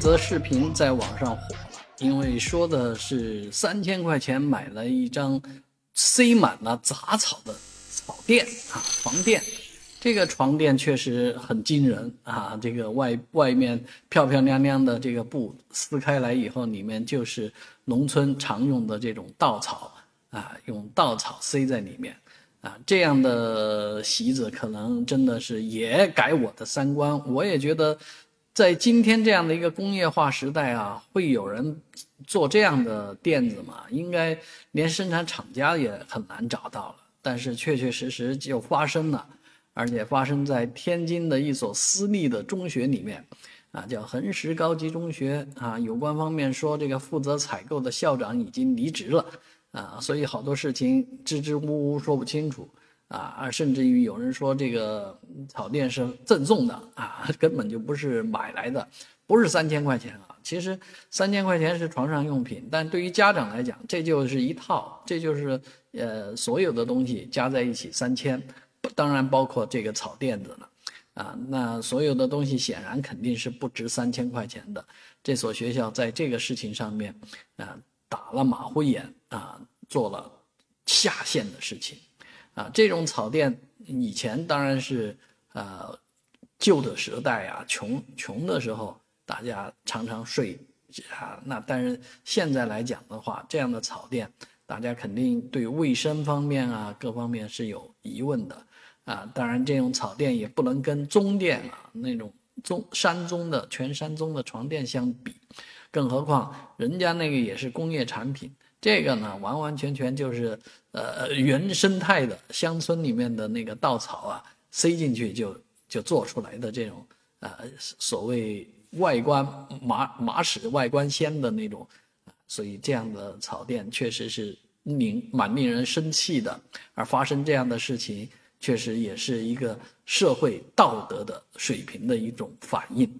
则视频在网上火了，因为说的是三千块钱买了一张塞满了杂草的草垫啊，床垫。这个床垫确实很惊人啊！这个外外面漂漂亮亮的这个布撕开来以后，里面就是农村常用的这种稻草啊，用稻草塞在里面啊，这样的席子可能真的是也改我的三观。我也觉得，在今天这样的一个工业化时代啊，会有人做这样的垫子吗？应该连生产厂家也很难找到了。但是确确实实就发生了。而且发生在天津的一所私立的中学里面，啊，叫恒实高级中学啊。有关方面说，这个负责采购的校长已经离职了，啊，所以好多事情支支吾吾说不清楚，啊，甚至于有人说这个草垫是赠送的，啊，根本就不是买来的，不是三千块钱啊。其实三千块钱是床上用品，但对于家长来讲，这就是一套，这就是呃所有的东西加在一起三千。当然包括这个草垫子了，啊，那所有的东西显然肯定是不值三千块钱的。这所学校在这个事情上面，啊，打了马虎眼啊，做了下线的事情，啊，这种草垫以前当然是呃旧的时代啊，穷穷的时候大家常常睡啊，那但是现在来讲的话，这样的草垫大家肯定对卫生方面啊各方面是有疑问的。啊，当然，这种草垫也不能跟中垫啊那种中山中的全山中的床垫相比，更何况人家那个也是工业产品，这个呢完完全全就是呃原生态的乡村里面的那个稻草啊塞进去就就做出来的这种呃所谓外观马马屎外观鲜的那种，所以这样的草垫确实是令蛮令人生气的，而发生这样的事情。确实也是一个社会道德的水平的一种反应。